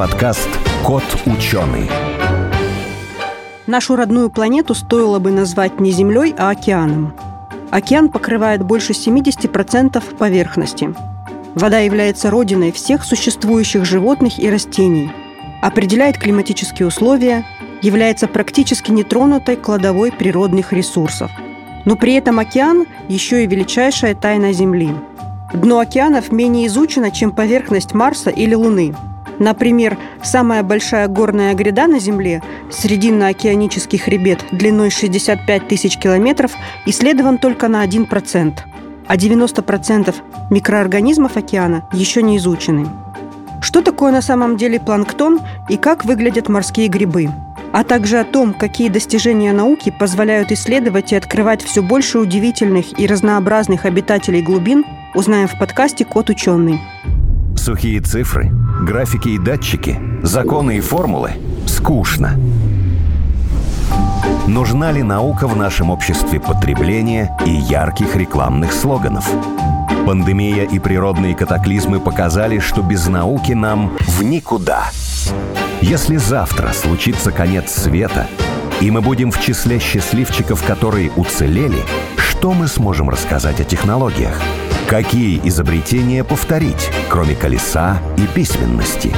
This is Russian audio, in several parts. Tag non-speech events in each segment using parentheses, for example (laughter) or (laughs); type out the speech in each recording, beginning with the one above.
подкаст «Кот ученый». Нашу родную планету стоило бы назвать не Землей, а океаном. Океан покрывает больше 70% поверхности. Вода является родиной всех существующих животных и растений, определяет климатические условия, является практически нетронутой кладовой природных ресурсов. Но при этом океан еще и величайшая тайна Земли. Дно океанов менее изучено, чем поверхность Марса или Луны. Например, самая большая горная гряда на Земле, срединно-океанический хребет длиной 65 тысяч километров, исследован только на 1%, а 90% микроорганизмов океана еще не изучены. Что такое на самом деле планктон и как выглядят морские грибы – а также о том, какие достижения науки позволяют исследовать и открывать все больше удивительных и разнообразных обитателей глубин, узнаем в подкасте «Кот ученый». Сухие цифры, графики и датчики, законы и формулы – скучно. Нужна ли наука в нашем обществе потребления и ярких рекламных слоганов? Пандемия и природные катаклизмы показали, что без науки нам в никуда – если завтра случится конец света, и мы будем в числе счастливчиков, которые уцелели, что мы сможем рассказать о технологиях? Какие изобретения повторить, кроме колеса и письменности?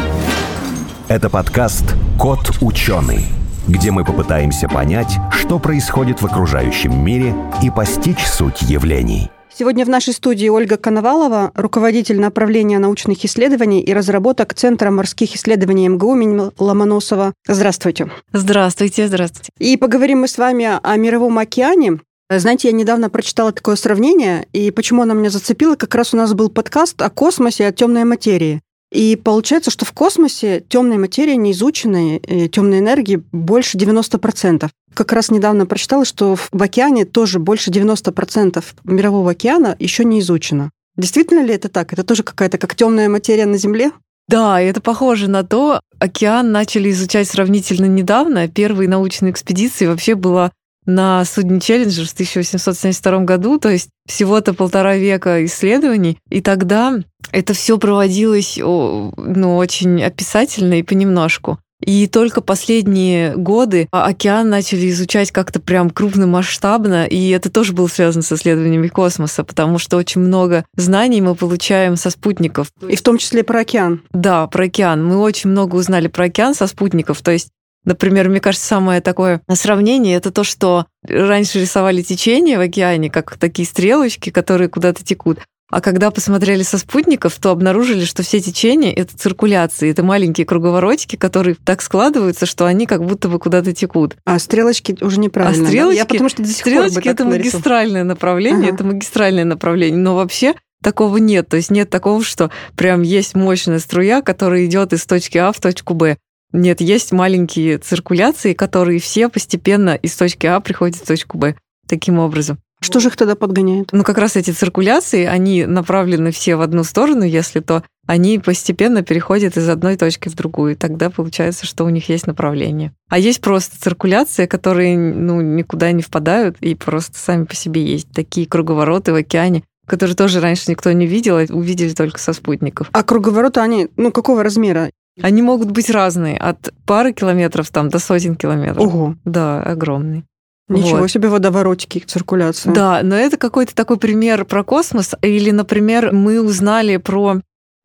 Это подкаст «Кот ученый», где мы попытаемся понять, что происходит в окружающем мире и постичь суть явлений – Сегодня в нашей студии Ольга Коновалова, руководитель направления научных исследований и разработок Центра морских исследований МГУ имени Ломоносова. Здравствуйте. Здравствуйте, здравствуйте. И поговорим мы с вами о Мировом океане. Знаете, я недавно прочитала такое сравнение, и почему оно меня зацепило, как раз у нас был подкаст о космосе, о темной материи. И получается, что в космосе темной материи неизученной, э, темной энергии больше 90%. Как раз недавно прочитала, что в океане тоже больше 90% мирового океана еще не изучено. Действительно ли это так? Это тоже какая-то как темная материя на Земле? Да, это похоже на то. Океан начали изучать сравнительно недавно. Первые научные экспедиции вообще была на судне Челленджер в 1872 году, то есть всего-то полтора века исследований, и тогда это все проводилось ну, очень описательно и понемножку. И только последние годы океан начали изучать как-то прям крупномасштабно, и это тоже было связано с исследованиями космоса, потому что очень много знаний мы получаем со спутников. И в том числе про океан. Да, про океан. Мы очень много узнали про океан со спутников, то есть Например, мне кажется, самое такое сравнение это то, что раньше рисовали течение в океане, как такие стрелочки, которые куда-то текут. А когда посмотрели со спутников, то обнаружили, что все течения — это циркуляции, это маленькие круговоротики, которые так складываются, что они как будто бы куда-то текут. А стрелочки уже неправильно. А стрелочки? Я потому что до сих стрелочки пор это магистральное направление, ага. это магистральное направление. Но вообще такого нет. То есть нет такого, что прям есть мощная струя, которая идет из точки А в точку Б. Нет, есть маленькие циркуляции, которые все постепенно из точки А приходят в точку Б. Таким образом. Что же их тогда подгоняет? Ну, как раз эти циркуляции, они направлены все в одну сторону, если то они постепенно переходят из одной точки в другую. И тогда получается, что у них есть направление. А есть просто циркуляции, которые ну, никуда не впадают и просто сами по себе есть. Такие круговороты в океане, которые тоже раньше никто не видел, а увидели только со спутников. А круговороты, они, ну, какого размера? Они могут быть разные, от пары километров там до сотен километров. Ого. Да, огромный. Ничего вот. себе водоворотики, циркуляция. Да, но это какой-то такой пример про космос. Или, например, мы узнали про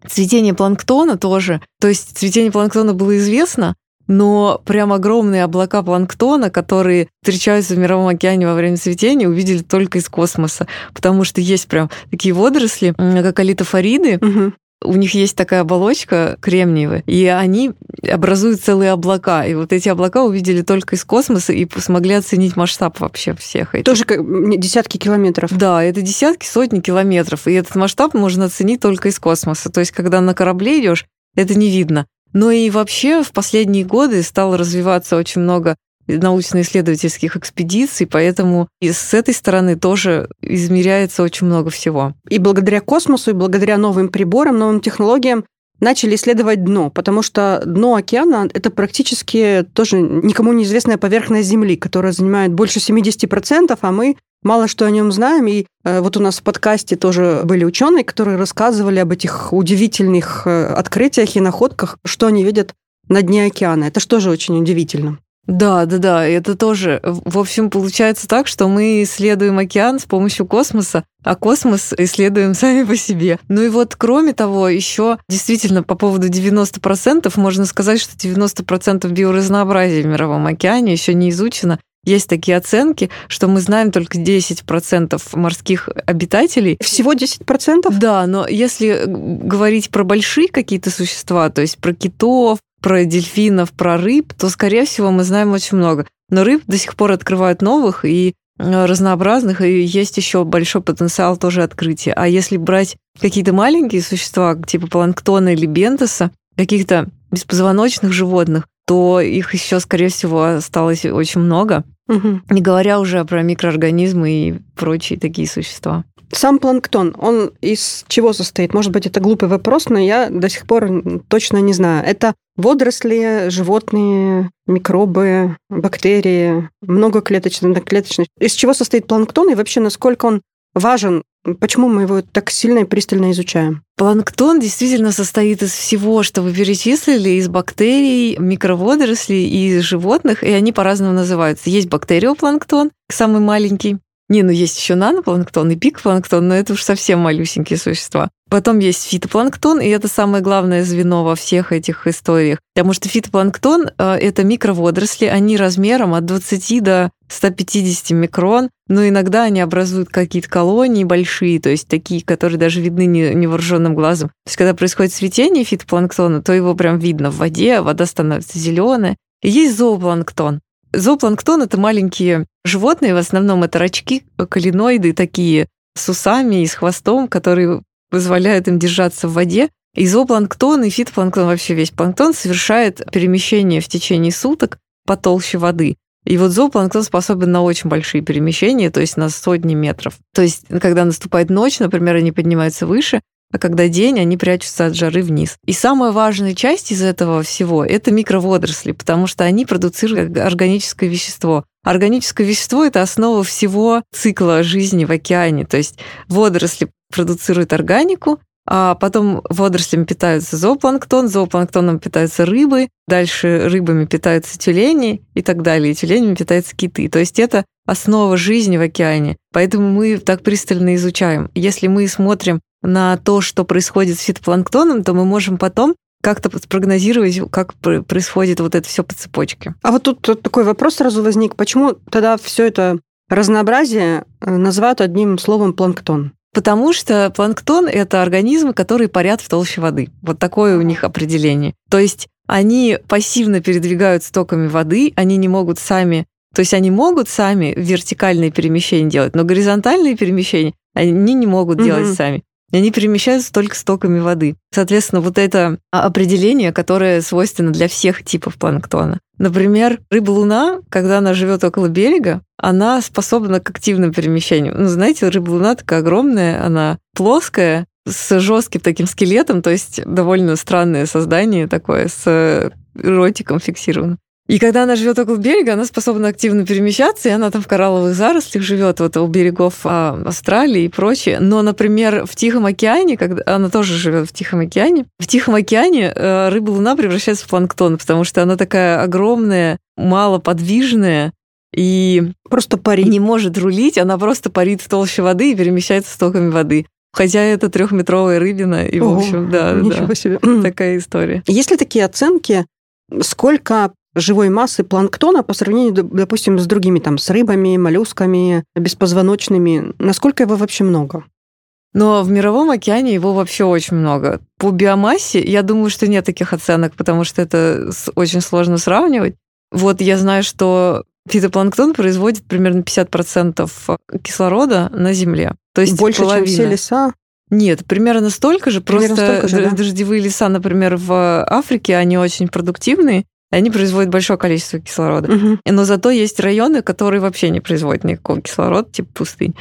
цветение планктона тоже. То есть цветение планктона было известно, но прям огромные облака планктона, которые встречаются в Мировом океане во время цветения, увидели только из космоса, потому что есть прям такие водоросли, как алитофориды, угу у них есть такая оболочка кремниевая, и они образуют целые облака. И вот эти облака увидели только из космоса и смогли оценить масштаб вообще всех этих. Тоже как десятки километров. Да, это десятки, сотни километров. И этот масштаб можно оценить только из космоса. То есть, когда на корабле идешь, это не видно. Но и вообще в последние годы стало развиваться очень много научно-исследовательских экспедиций, поэтому и с этой стороны тоже измеряется очень много всего. И благодаря космосу, и благодаря новым приборам, новым технологиям начали исследовать дно, потому что дно океана – это практически тоже никому неизвестная поверхность Земли, которая занимает больше 70%, а мы мало что о нем знаем. И э, вот у нас в подкасте тоже были ученые, которые рассказывали об этих удивительных э, открытиях и находках, что они видят на дне океана. Это же тоже очень удивительно. Да, да, да, это тоже. В общем, получается так, что мы исследуем океан с помощью космоса, а космос исследуем (laughs) сами по себе. Ну и вот, кроме того, еще действительно по поводу 90% можно сказать, что 90% биоразнообразия в мировом океане еще не изучено. Есть такие оценки, что мы знаем только 10% морских обитателей. Всего 10%? Да, но если говорить про большие какие-то существа, то есть про китов, про дельфинов, про рыб, то, скорее всего, мы знаем очень много. Но рыб до сих пор открывают новых и э, разнообразных, и есть еще большой потенциал тоже открытия. А если брать какие-то маленькие существа, типа планктона или бентоса, каких-то беспозвоночных животных, то их еще, скорее всего, осталось очень много. Угу. Не говоря уже про микроорганизмы и прочие такие существа. Сам планктон, он из чего состоит? Может быть, это глупый вопрос, но я до сих пор точно не знаю. Это водоросли, животные, микробы, бактерии, многоклеточные, одноклеточные. Из чего состоит планктон и вообще насколько он важен Почему мы его так сильно и пристально изучаем? Планктон действительно состоит из всего, что вы перечислили, из бактерий, микроводорослей и из животных, и они по-разному называются. Есть бактериопланктон, самый маленький, не, ну есть еще нанопланктон и пикпланктон, но это уж совсем малюсенькие существа. Потом есть фитопланктон, и это самое главное звено во всех этих историях. Потому что фитопланктон э, — это микроводоросли, они размером от 20 до 150 микрон, но иногда они образуют какие-то колонии большие, то есть такие, которые даже видны невооруженным глазом. То есть когда происходит цветение фитопланктона, то его прям видно в воде, вода становится зеленая. Есть зоопланктон. Зоопланктон — это маленькие животные, в основном это рачки, калиноиды такие, с усами и с хвостом, которые позволяют им держаться в воде. И зоопланктон, и фитопланктон, вообще весь планктон совершает перемещение в течение суток по толще воды. И вот зоопланктон способен на очень большие перемещения, то есть на сотни метров. То есть, когда наступает ночь, например, они поднимаются выше, а когда день, они прячутся от жары вниз. И самая важная часть из этого всего – это микроводоросли, потому что они продуцируют органическое вещество. Органическое вещество – это основа всего цикла жизни в океане. То есть водоросли продуцируют органику, а потом водорослями питаются зоопланктон, зоопланктоном питаются рыбы, дальше рыбами питаются тюлени и так далее, и тюленями питаются киты. То есть это основа жизни в океане. Поэтому мы так пристально изучаем. Если мы смотрим на то, что происходит с фитопланктоном, то мы можем потом как-то спрогнозировать, как происходит вот это все по цепочке. А вот тут такой вопрос сразу возник. Почему тогда все это разнообразие э, называют одним словом планктон? Потому что планктон — это организмы, которые парят в толще воды. Вот такое у них определение. То есть они пассивно передвигаются токами воды, они не могут сами то есть они могут сами вертикальные перемещения делать, но горизонтальные перемещения они не могут делать угу. сами. Они перемещаются только стоками воды. Соответственно, вот это определение, которое свойственно для всех типов планктона. Например, рыба-луна, когда она живет около берега, она способна к активным перемещениям. Ну, знаете, рыба-луна такая огромная, она плоская, с жестким таким скелетом, то есть довольно странное создание такое, с ротиком фиксированным. И когда она живет около берега, она способна активно перемещаться, и она там в коралловых зарослях живет, вот у берегов а, Австралии и прочее. Но, например, в Тихом океане, когда она тоже живет в Тихом океане, в Тихом океане э, рыба-луна превращается в планктон, потому что она такая огромная, малоподвижная, и просто парит. не может рулить, она просто парит в толще воды и перемещается стоками воды. Хотя это трехметровая рыбина, и, Ого, в общем, да, ничего да, себе. такая история. Есть ли такие оценки, сколько живой массы планктона по сравнению, допустим, с другими, там, с рыбами, моллюсками, беспозвоночными? Насколько его вообще много? Но в мировом океане его вообще очень много. По биомассе, я думаю, что нет таких оценок, потому что это очень сложно сравнивать. Вот я знаю, что фитопланктон производит примерно 50% кислорода на Земле. То есть Больше, половина. чем все леса? Нет, примерно столько же. Примерно просто столько же, да? дождевые леса, например, в Африке, они очень продуктивные, они производят большое количество кислорода. Угу. Но зато есть районы, которые вообще не производят никакого кислорода, типа пустынь.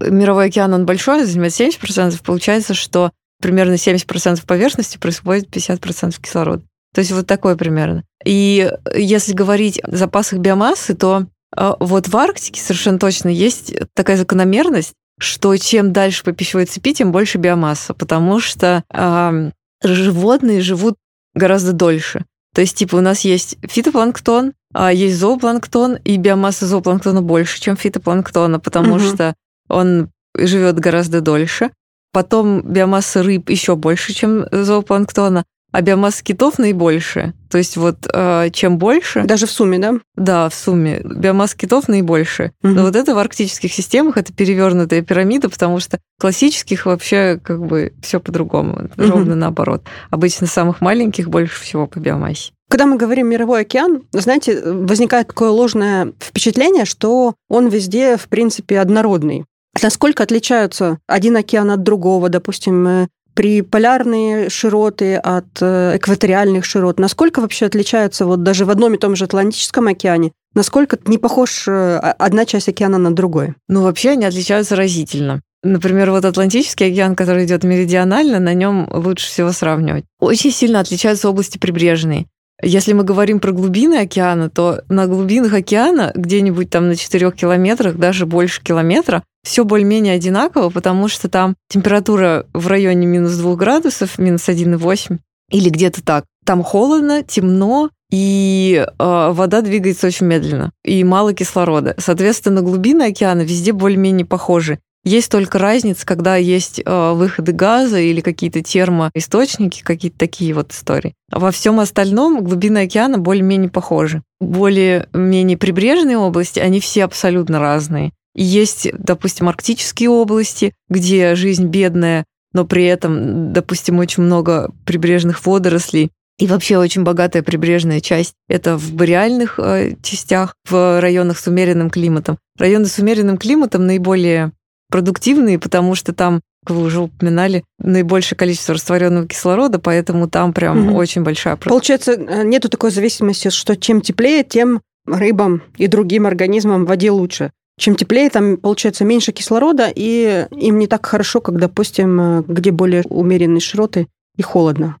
Мировой океан, он большой, занимает 70%. Получается, что примерно 70% поверхности производит 50% кислорода. То есть вот такое примерно. И если говорить о запасах биомассы, то а, вот в Арктике совершенно точно есть такая закономерность, что чем дальше по пищевой цепи, тем больше биомасса, потому что э, животные живут гораздо дольше. То есть, типа, у нас есть фитопланктон, а есть зоопланктон, и биомасса зоопланктона больше, чем фитопланктона, потому угу. что он живет гораздо дольше. Потом биомасса рыб еще больше, чем зоопланктона а биомасса китов наибольшая. То есть вот э, чем больше... Даже в сумме, да? Да, в сумме. Биомасса китов наибольшая. Угу. Но вот это в арктических системах это перевернутая пирамида, потому что классических вообще как бы все по-другому, угу. ровно наоборот. Обычно самых маленьких больше всего по биомассе. Когда мы говорим мировой океан, знаете, возникает такое ложное впечатление, что он везде, в принципе, однородный. Насколько отличаются один океан от другого, допустим, э, при полярные широты от э, экваториальных широт, насколько вообще отличаются вот даже в одном и том же Атлантическом океане, насколько не похож э, одна часть океана на другой? Ну, вообще они отличаются разительно. Например, вот Атлантический океан, который идет меридионально, на нем лучше всего сравнивать. Очень сильно отличаются области прибрежные. Если мы говорим про глубины океана, то на глубинах океана, где-нибудь там на 4 километрах, даже больше километра, все более-менее одинаково, потому что там температура в районе минус 2 градусов, минус 1,8 или где-то так. Там холодно, темно, и э, вода двигается очень медленно, и мало кислорода. Соответственно, глубины океана везде более-менее похожи. Есть только разница, когда есть э, выходы газа или какие-то термоисточники, какие-то такие вот истории. А во всем остальном глубины океана более-менее похожи. Более-менее прибрежные области, они все абсолютно разные. Есть, допустим, арктические области, где жизнь бедная, но при этом, допустим, очень много прибрежных водорослей. И вообще очень богатая прибрежная часть – это в бореальных э, частях, в районах с умеренным климатом. Районы с умеренным климатом наиболее продуктивные, потому что там, как вы уже упоминали, наибольшее количество растворенного кислорода, поэтому там прям угу. очень большая Получается, э, нету такой зависимости, что чем теплее, тем рыбам и другим организмам в воде лучше. Чем теплее, там получается меньше кислорода, и им не так хорошо, как, допустим, э, где более умеренные широты и холодно.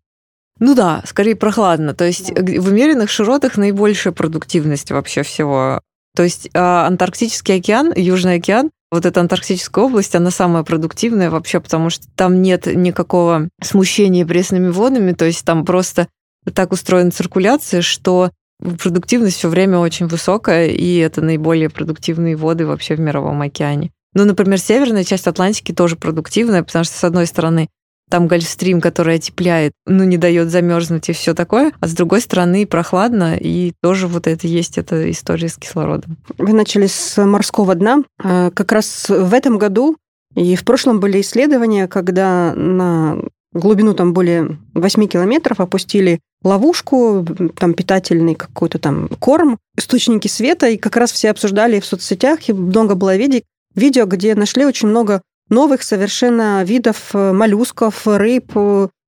Ну да, скорее прохладно. То есть в умеренных широтах наибольшая продуктивность вообще всего. То есть а, Антарктический океан, Южный океан, вот эта Антарктическая область, она самая продуктивная вообще, потому что там нет никакого смущения пресными водами, то есть там просто так устроена циркуляция, что продуктивность все время очень высокая, и это наиболее продуктивные воды вообще в Мировом океане. Ну, например, северная часть Атлантики тоже продуктивная, потому что, с одной стороны, там Гольфстрим, который отепляет, ну, не дает замерзнуть и все такое, а с другой стороны прохладно, и тоже вот это есть эта история с кислородом. Вы начали с морского дна. А, как раз в этом году и в прошлом были исследования, когда на глубину там более 8 километров опустили ловушку, там питательный какой-то там корм, источники света, и как раз все обсуждали в соцсетях, и много было видео, видео, где нашли очень много новых совершенно видов э, моллюсков, рыб.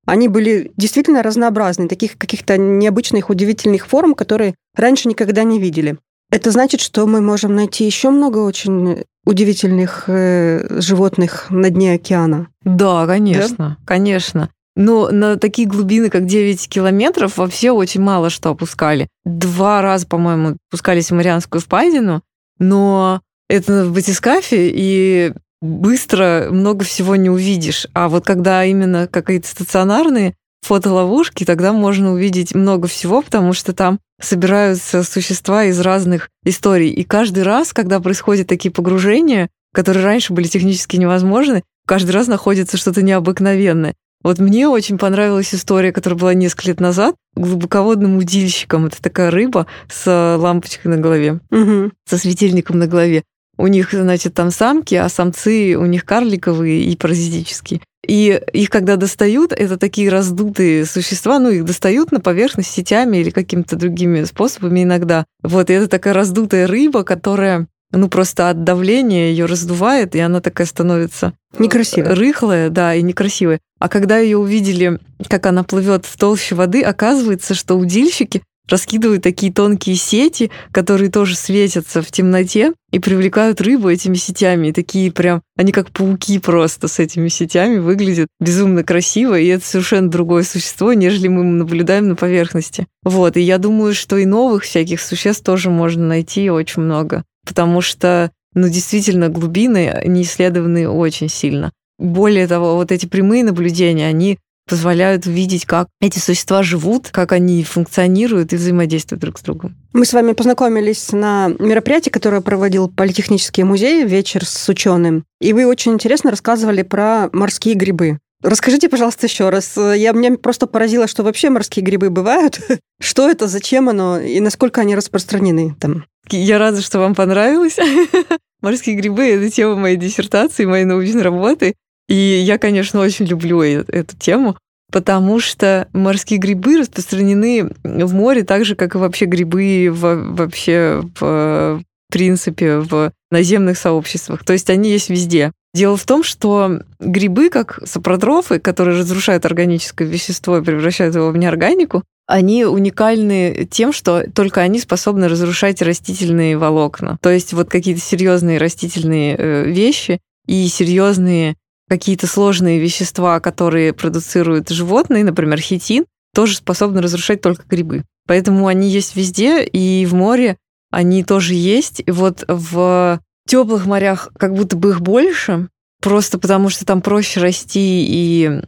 Они были действительно разнообразны, таких каких-то необычных, удивительных форм, которые раньше никогда не видели. Это значит, что мы можем найти еще много очень удивительных э, животных на дне океана. Да, конечно, да? конечно. Но на такие глубины, как 9 километров, вообще очень мало что опускали. Два раза, по-моему, пускались в Марианскую впадину, но это в батискафе, и быстро много всего не увидишь. А вот когда именно какие-то стационарные фотоловушки, тогда можно увидеть много всего, потому что там собираются существа из разных историй. И каждый раз, когда происходят такие погружения, которые раньше были технически невозможны, каждый раз находится что-то необыкновенное. Вот мне очень понравилась история, которая была несколько лет назад, глубоководным удильщиком. Это такая рыба с лампочкой на голове, угу. со светильником на голове. У них, значит, там самки, а самцы у них карликовые и паразитические. И их, когда достают, это такие раздутые существа, ну, их достают на поверхность сетями или какими-то другими способами иногда. Вот, и это такая раздутая рыба, которая, ну, просто от давления ее раздувает, и она такая становится... Некрасивая. Рыхлая, да, и некрасивая. А когда ее увидели, как она плывет в толще воды, оказывается, что удильщики раскидывают такие тонкие сети, которые тоже светятся в темноте и привлекают рыбу этими сетями. И такие прям, они как пауки просто с этими сетями выглядят безумно красиво, и это совершенно другое существо, нежели мы наблюдаем на поверхности. Вот, и я думаю, что и новых всяких существ тоже можно найти очень много, потому что, ну, действительно, глубины не исследованы очень сильно. Более того, вот эти прямые наблюдения, они позволяют увидеть, как эти существа живут, как они функционируют и взаимодействуют друг с другом. Мы с вами познакомились на мероприятии, которое проводил Политехнический музей «Вечер с ученым». И вы очень интересно рассказывали про морские грибы. Расскажите, пожалуйста, еще раз. Я, меня просто поразило, что вообще морские грибы бывают. (laughs) Что это, зачем оно и насколько они распространены там? Я рада, что вам понравилось. (laughs) Морские грибы — это тема моей диссертации, моей научной работы. И я, конечно, очень люблю эту тему, потому что морские грибы распространены в море так же, как и вообще грибы в, вообще в принципе в наземных сообществах. То есть они есть везде. Дело в том, что грибы, как сапротрофы, которые разрушают органическое вещество и превращают его в неорганику, они уникальны тем, что только они способны разрушать растительные волокна. То есть вот какие-то серьезные растительные э, вещи и серьезные какие-то сложные вещества, которые продуцируют животные, например, хитин, тоже способны разрушать только грибы. Поэтому они есть везде, и в море они тоже есть. И вот в теплых морях как будто бы их больше, просто потому что там проще расти и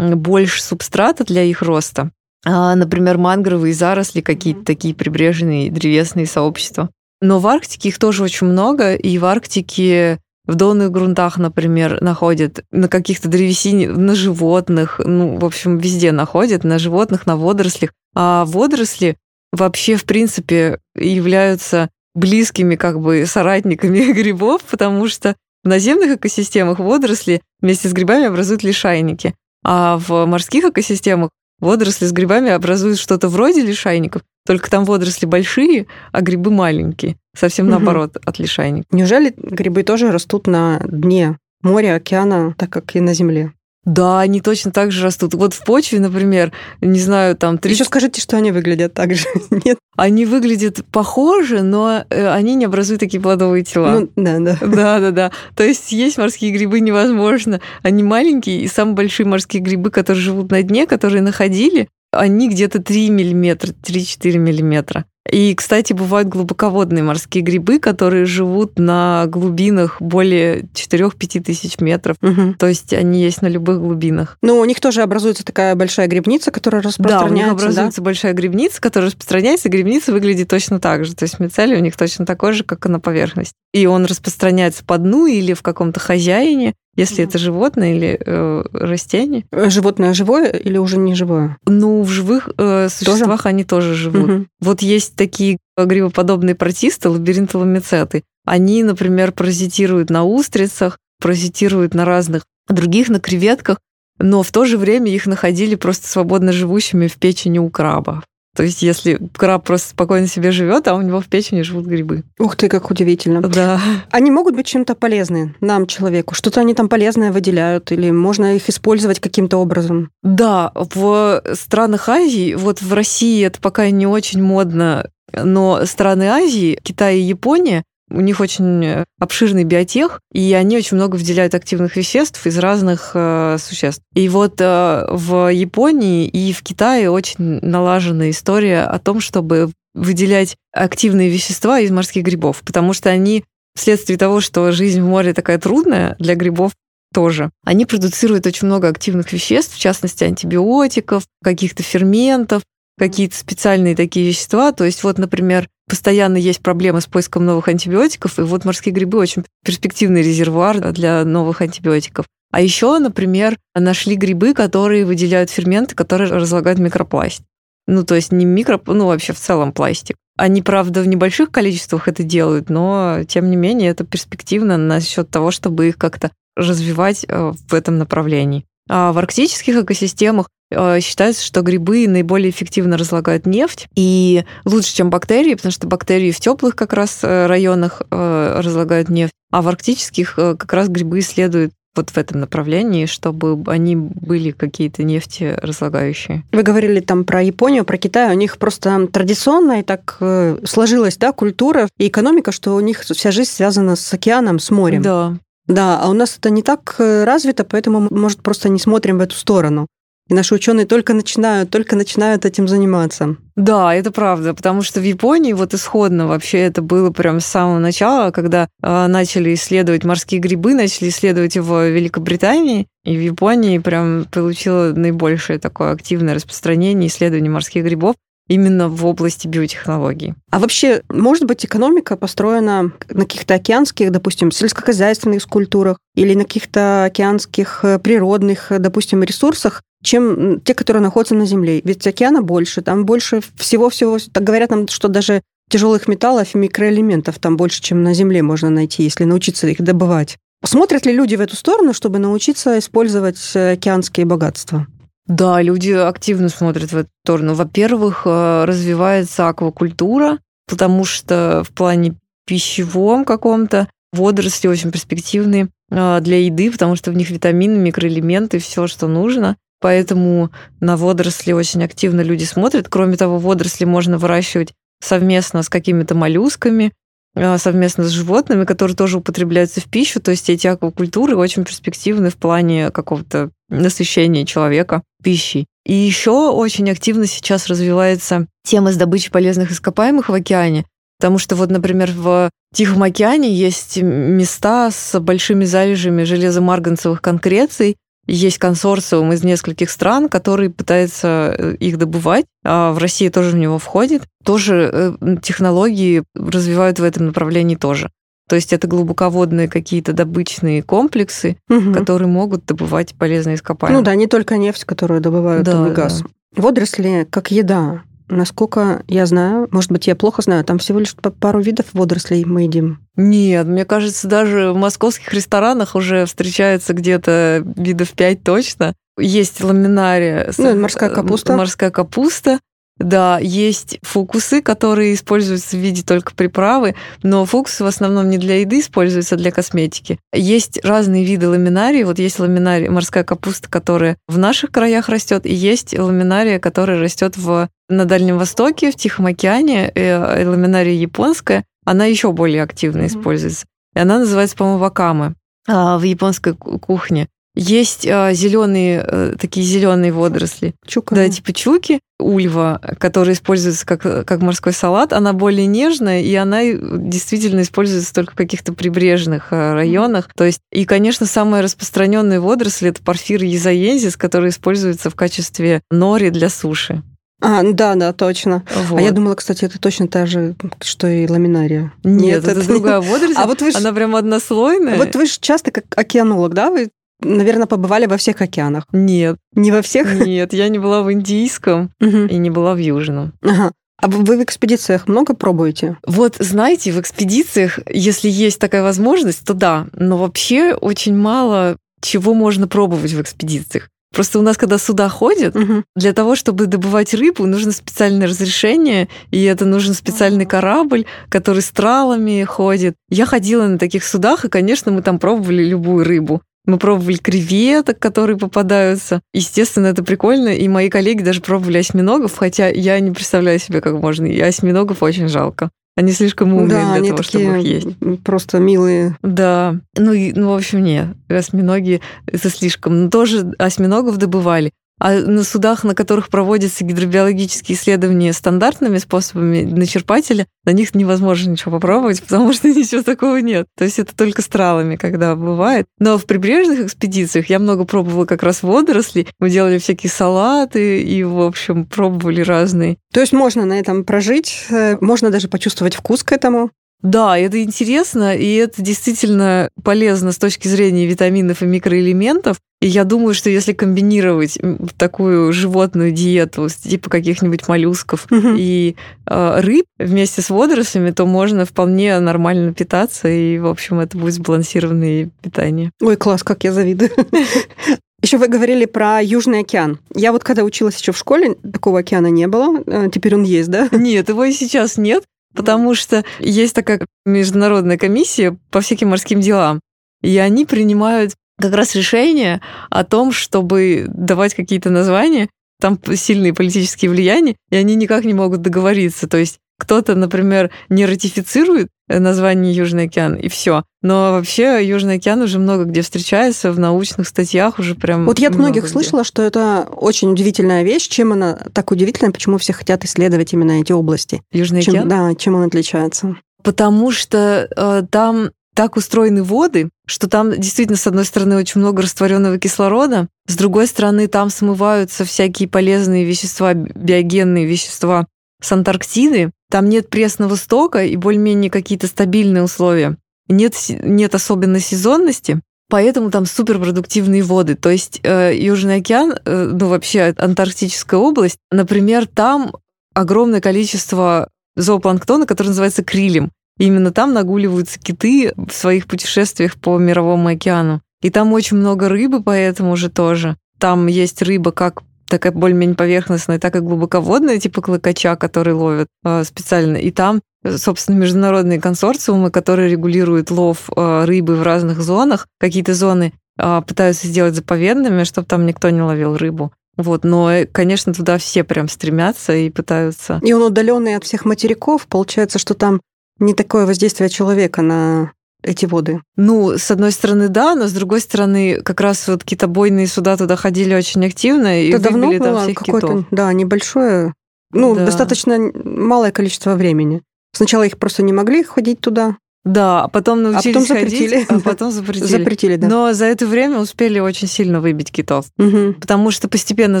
больше субстрата для их роста. А, например, мангровые заросли, какие-то такие прибрежные древесные сообщества. Но в Арктике их тоже очень много, и в Арктике в донных грунтах, например, находят на каких-то древесине, на животных, ну, в общем, везде находят, на животных, на водорослях. А водоросли вообще, в принципе, являются близкими как бы соратниками (laughs) грибов, потому что в наземных экосистемах водоросли вместе с грибами образуют лишайники, а в морских экосистемах водоросли с грибами образуют что-то вроде лишайников, только там водоросли большие, а грибы маленькие. Совсем угу. наоборот от лишайников. Неужели грибы тоже растут на дне моря, океана, так как и на Земле? Да, они точно так же растут. Вот в почве, например, не знаю, там... 30... Еще скажите, что они выглядят так же, (laughs) нет? Они выглядят похоже, но э, они не образуют такие плодовые тела. Ну, да, да. Да, да, да. То есть есть морские грибы невозможно. Они маленькие, и самые большие морские грибы, которые живут на дне, которые находили, они где-то 3 миллиметра, 3-4 миллиметра. И, кстати, бывают глубоководные морские грибы, которые живут на глубинах более 4-5 тысяч метров. Угу. То есть они есть на любых глубинах. Ну, у них тоже образуется такая большая грибница, которая распространяется. Да, у них образуется да? большая грибница, которая распространяется, и грибница выглядит точно так же. То есть мицелий у них точно такой же, как и на поверхности. И он распространяется по дну или в каком-то хозяине, если это животное или э, растение. Э, животное живое или уже не живое? Ну, в живых э, существах тоже? они тоже живут. Угу. Вот есть такие грибоподобные протисты, лабиринтоломицеты. Они, например, паразитируют на устрицах, паразитируют на разных других, на креветках, но в то же время их находили просто свободно живущими в печени у краба. То есть, если краб просто спокойно себе живет, а у него в печени живут грибы. Ух ты, как удивительно. Да. Они могут быть чем-то полезны нам, человеку. Что-то они там полезное выделяют, или можно их использовать каким-то образом. Да, в странах Азии, вот в России это пока не очень модно, но страны Азии, Китай и Япония, у них очень э, обширный биотех, и они очень много выделяют активных веществ из разных э, существ. И вот э, в Японии и в Китае очень налажена история о том, чтобы выделять активные вещества из морских грибов, потому что они вследствие того, что жизнь в море такая трудная для грибов, тоже. Они продуцируют очень много активных веществ, в частности антибиотиков, каких-то ферментов, какие-то специальные такие вещества. То есть вот, например, постоянно есть проблемы с поиском новых антибиотиков, и вот морские грибы очень перспективный резервуар для новых антибиотиков. А еще, например, нашли грибы, которые выделяют ферменты, которые разлагают микропластик. Ну, то есть не микро, ну, вообще в целом пластик. Они, правда, в небольших количествах это делают, но, тем не менее, это перспективно насчет того, чтобы их как-то развивать э, в этом направлении. А в арктических экосистемах э, считается, что грибы наиболее эффективно разлагают нефть и лучше, чем бактерии, потому что бактерии в теплых как раз э, районах э, разлагают нефть, а в арктических как раз грибы исследуют вот в этом направлении, чтобы они были какие-то нефти разлагающие. Вы говорили там про Японию, про Китай. У них просто традиционно и так сложилась да, культура и экономика, что у них вся жизнь связана с океаном, с морем. Да. Да, а у нас это не так э, развито, поэтому, может, просто не смотрим в эту сторону. И наши ученые только начинают, только начинают этим заниматься. Да, это правда, потому что в Японии вот исходно вообще это было прям с самого начала, когда э, начали исследовать морские грибы, начали исследовать его в Великобритании, и в Японии прям получило наибольшее такое активное распространение исследований морских грибов именно в области биотехнологий. А вообще, может быть, экономика построена на каких-то океанских, допустим, сельскохозяйственных культурах или на каких-то океанских э, природных, э, допустим, ресурсах, чем те, которые находятся на Земле. Ведь океана больше, там больше всего-всего. Так говорят нам, что даже тяжелых металлов и микроэлементов там больше, чем на Земле можно найти, если научиться их добывать. Смотрят ли люди в эту сторону, чтобы научиться использовать э, океанские богатства? Да, люди активно смотрят в эту сторону. Во-первых, э, развивается аквакультура, потому что в плане пищевом каком-то водоросли очень перспективные э, для еды, потому что в них витамины, микроэлементы, все, что нужно. Поэтому на водоросли очень активно люди смотрят. Кроме того, водоросли можно выращивать совместно с какими-то моллюсками, совместно с животными, которые тоже употребляются в пищу. То есть эти аквакультуры очень перспективны в плане какого-то насыщения человека пищей. И еще очень активно сейчас развивается тема с добычей полезных ископаемых в океане. Потому что вот, например, в Тихом океане есть места с большими залежами железомарганцевых конкреций, есть консорциум из нескольких стран, который пытается э, их добывать, а в России тоже в него входит. Тоже э, технологии развивают в этом направлении тоже. То есть это глубоководные какие-то добычные комплексы, угу. которые могут добывать полезные ископаемые. Ну да, не только нефть, которую добывают, да, и газ. Да. Водоросли как еда. Насколько я знаю, может быть, я плохо знаю, там всего лишь пару видов водорослей мы едим. Нет, мне кажется, даже в московских ресторанах уже встречается где-то видов пять точно. Есть ламинария. Ну, морская капуста. Морская капуста. Да, есть фокусы, которые используются в виде только приправы, но фокусы в основном не для еды используются, а для косметики. Есть разные виды ламинарии. Вот есть ламинария, морская капуста, которая в наших краях растет, и есть ламинария, которая растет в, на Дальнем Востоке, в Тихом океане, э, ламинария японская. Она еще более активно mm-hmm. используется. И она называется, по-моему, вакамы в японской кухне. Есть а, зеленые, а, такие зеленые водоросли. Чука. Да, типа чуки, ульва, которая используется как, как морской салат. Она более нежная, и она действительно используется только в каких-то прибрежных а, районах. То есть, и, конечно, самые распространенные водоросли это порфир езаензис, который используется в качестве нори для суши. А, да, да, точно. Вот. А я думала, кстати, это точно та же, что и ламинария. Нет, Нет это, это другая (laughs) водоросль. А вот вы ж... Она прям однослойная. Вот вы же часто как океанолог, да, вы наверное, побывали во всех океанах. Нет. Не во всех? Нет, я не была в Индийском и не была в Южном. Ага. А вы в экспедициях много пробуете? Вот, знаете, в экспедициях, если есть такая возможность, то да. Но вообще очень мало чего можно пробовать в экспедициях. Просто у нас, когда сюда ходят, угу. для того, чтобы добывать рыбу, нужно специальное разрешение, и это нужен специальный корабль, который с тралами ходит. Я ходила на таких судах, и, конечно, мы там пробовали любую рыбу. Мы пробовали креветок, которые попадаются. Естественно, это прикольно. И мои коллеги даже пробовали осьминогов, хотя я не представляю себе, как можно. И осьминогов очень жалко. Они слишком умные да, для они того, такие чтобы их есть. Просто милые. Да. Ну, и, ну, в общем, нет. Осьминоги это слишком. Но тоже осьминогов добывали. А на судах, на которых проводятся гидробиологические исследования стандартными способами начерпателя, на них невозможно ничего попробовать, (laughs) потому что ничего такого нет. То есть это только с тралами, когда бывает. Но в прибрежных экспедициях я много пробовала как раз водорослей. Мы делали всякие салаты и, в общем, пробовали разные. То есть можно на этом прожить, э, можно даже почувствовать вкус к этому. Да, это интересно, и это действительно полезно с точки зрения витаминов и микроэлементов. И я думаю, что если комбинировать такую животную диету, типа каких-нибудь моллюсков угу. и э, рыб вместе с водорослями, то можно вполне нормально питаться, и, в общем, это будет сбалансированное питание. Ой, класс, как я завидую. (laughs) Еще вы говорили про Южный океан. Я вот когда училась еще в школе, такого океана не было. Э, теперь он есть, да? Нет, его и сейчас нет. Потому что есть такая международная комиссия по всяким морским делам, и они принимают как раз решение о том, чтобы давать какие-то названия, там сильные политические влияния, и они никак не могут договориться. То есть кто-то, например, не ратифицирует название Южный океан, и все. Но вообще Южный океан уже много где встречается, в научных статьях уже прям Вот я от многих где. слышала, что это очень удивительная вещь. Чем она так удивительная, почему все хотят исследовать именно эти области? Южный Чем, океан? да, чем он отличается? Потому что э, там так устроены воды, что там действительно, с одной стороны, очень много растворенного кислорода, с другой стороны, там смываются всякие полезные вещества, биогенные вещества с Антарктиды, там нет пресного стока и более-менее какие-то стабильные условия. Нет, нет особенно сезонности, поэтому там суперпродуктивные воды. То есть э, Южный океан, э, ну вообще Антарктическая область, например, там огромное количество зоопланктона, который называется крилем. Именно там нагуливаются киты в своих путешествиях по Мировому океану. И там очень много рыбы, поэтому уже тоже. Там есть рыба как такая более-менее поверхностная, так и глубоководная, типа клыкача, который ловят э, специально. И там, собственно, международные консорциумы, которые регулируют лов э, рыбы в разных зонах. Какие-то зоны э, пытаются сделать заповедными, чтобы там никто не ловил рыбу. Вот, но, конечно, туда все прям стремятся и пытаются. И он удаленный от всех материков. Получается, что там не такое воздействие человека на эти воды. Ну, с одной стороны, да, но с другой стороны, как раз вот китобойные суда туда ходили очень активно и Это давно выбили там было всех китов. да, небольшое, ну, Да. достаточно малое количество времени. Сначала их просто не могли ходить туда, Да, а потом научились потом запретили. ходить, а потом запретили. запретили, да. Но за это время успели очень сильно выбить китов, Мгм. потому что постепенно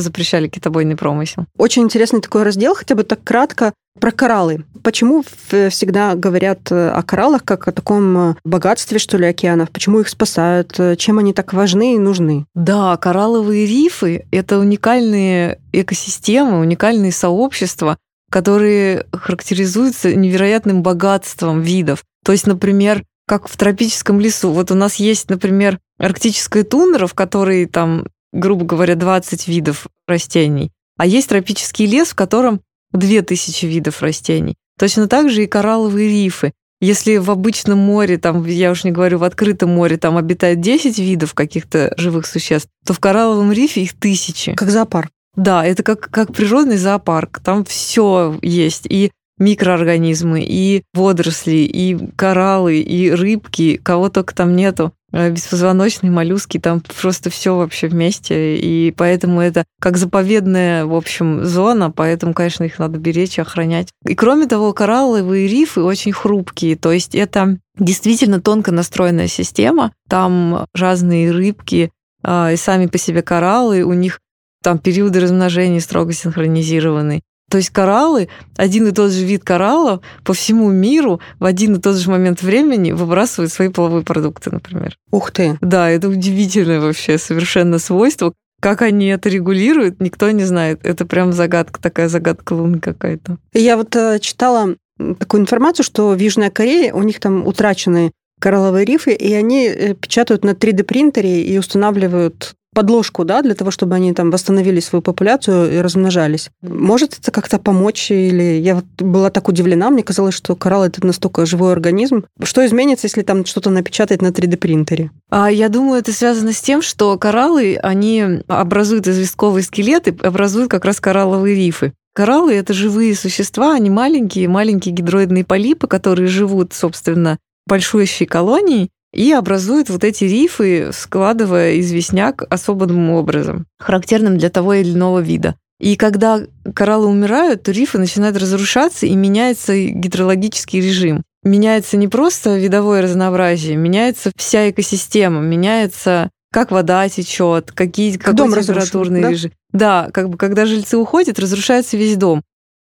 запрещали китобойный промысел. Очень интересный такой раздел, хотя бы так кратко, про кораллы. Почему в- всегда говорят э, о кораллах как о таком э, богатстве, что ли, океанов? Почему их спасают? Э, Чем они так важны и нужны? Да, коралловые рифы — это уникальные экосистемы, уникальные сообщества, которые характеризуются невероятным богатством видов. То есть, например, как в тропическом лесу. Вот у нас есть, например, арктическая тундра, в которой там, грубо говоря, 20 видов растений, а есть тропический лес, в котором 2000 видов растений. Точно так же и коралловые рифы. Если в обычном море, там, я уж не говорю, в открытом море, там обитает 10 видов каких-то живых существ, то в коралловом рифе их тысячи. Как зоопарк. Да, это как, как природный зоопарк. Там все есть. И микроорганизмы, и водоросли, и кораллы, и рыбки, кого только там нету. Э, Беспозвоночные моллюски, там просто все вообще вместе. И поэтому это как заповедная, в общем, зона, поэтому, конечно, их надо беречь и охранять. И кроме того, коралловые рифы очень хрупкие, то есть это действительно тонко настроенная система. Там разные рыбки, а, и сами по себе кораллы, у них там периоды размножения строго синхронизированы. То есть кораллы, один и тот же вид кораллов по всему миру в один и тот же момент времени выбрасывают свои половые продукты, например. Ух ты. Да, это удивительное вообще совершенно свойство. Как они это регулируют, никто не знает. Это прям загадка, такая загадка Луны какая-то. Я вот э, читала такую информацию, что в Южной Корее у них там утрачены коралловые рифы, и они э, печатают на 3D-принтере и устанавливают подложку, да, для того, чтобы они там восстановили свою популяцию и размножались. Может это как-то помочь? Или я была так удивлена, мне казалось, что коралл это настолько живой организм. Что изменится, если там что-то напечатать на 3D-принтере? А я думаю, это связано с тем, что кораллы, они образуют известковые скелеты, образуют как раз коралловые рифы. Кораллы — это живые существа, они маленькие, маленькие гидроидные полипы, которые живут, собственно, большущей колонией и образуют вот эти рифы, складывая известняк особым образом, характерным для того или иного вида. И когда кораллы умирают, то рифы начинают разрушаться, и меняется гидрологический режим. Меняется не просто видовое разнообразие, меняется вся экосистема, меняется как вода течет, какие, какой дом температурный да? режим. Да, как бы когда жильцы уходят, разрушается весь дом.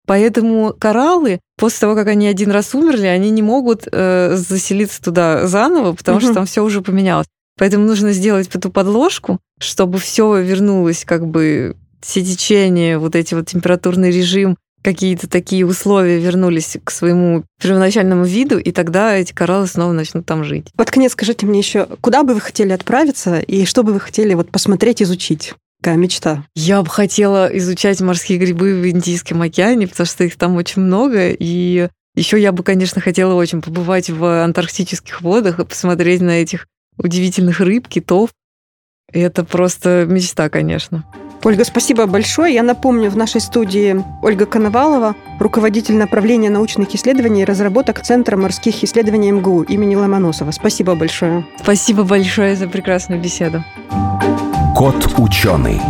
Поэтому кораллы, после того, как они один раз умерли, они не могут э, заселиться туда заново, потому Мгм. что там все уже поменялось. Поэтому нужно сделать эту подложку, чтобы все вернулось, как бы все течения, вот эти вот температурный режим, какие-то такие условия вернулись к своему первоначальному виду, и тогда эти кораллы снова начнут там жить. Под конец скажите мне еще, куда бы вы хотели отправиться и что бы вы хотели вот посмотреть, изучить? Какая мечта? Я бы хотела изучать морские грибы в Индийском океане, потому что их там очень много, и еще я бы, конечно, хотела очень побывать в антарктических водах и посмотреть на этих удивительных рыб, китов. Это просто мечта, конечно. Ольга, спасибо большое. Я напомню, в нашей студии Ольга Коновалова, руководитель направления научных исследований и разработок Центра морских исследований МГУ имени Ломоносова. Спасибо большое. Спасибо большое за прекрасную беседу. Кот ученый.